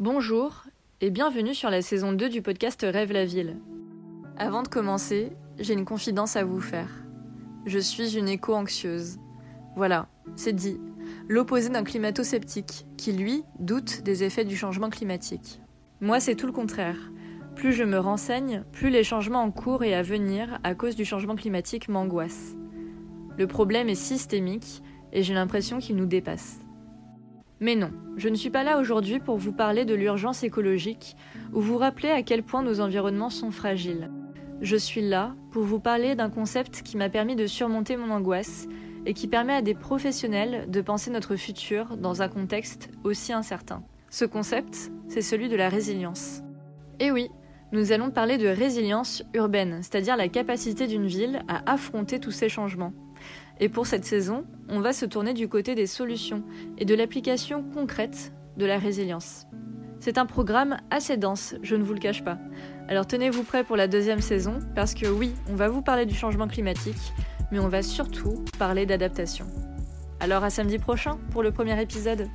Bonjour et bienvenue sur la saison 2 du podcast Rêve la ville. Avant de commencer, j'ai une confidence à vous faire. Je suis une éco-anxieuse. Voilà, c'est dit. L'opposé d'un climato-sceptique qui, lui, doute des effets du changement climatique. Moi, c'est tout le contraire. Plus je me renseigne, plus les changements en cours et à venir à cause du changement climatique m'angoissent. Le problème est systémique et j'ai l'impression qu'il nous dépasse. Mais non, je ne suis pas là aujourd'hui pour vous parler de l'urgence écologique ou vous rappeler à quel point nos environnements sont fragiles. Je suis là pour vous parler d'un concept qui m'a permis de surmonter mon angoisse et qui permet à des professionnels de penser notre futur dans un contexte aussi incertain. Ce concept, c'est celui de la résilience. Et oui, nous allons parler de résilience urbaine, c'est-à-dire la capacité d'une ville à affronter tous ces changements. Et pour cette saison, on va se tourner du côté des solutions et de l'application concrète de la résilience. C'est un programme assez dense, je ne vous le cache pas. Alors tenez-vous prêts pour la deuxième saison, parce que oui, on va vous parler du changement climatique, mais on va surtout parler d'adaptation. Alors à samedi prochain pour le premier épisode.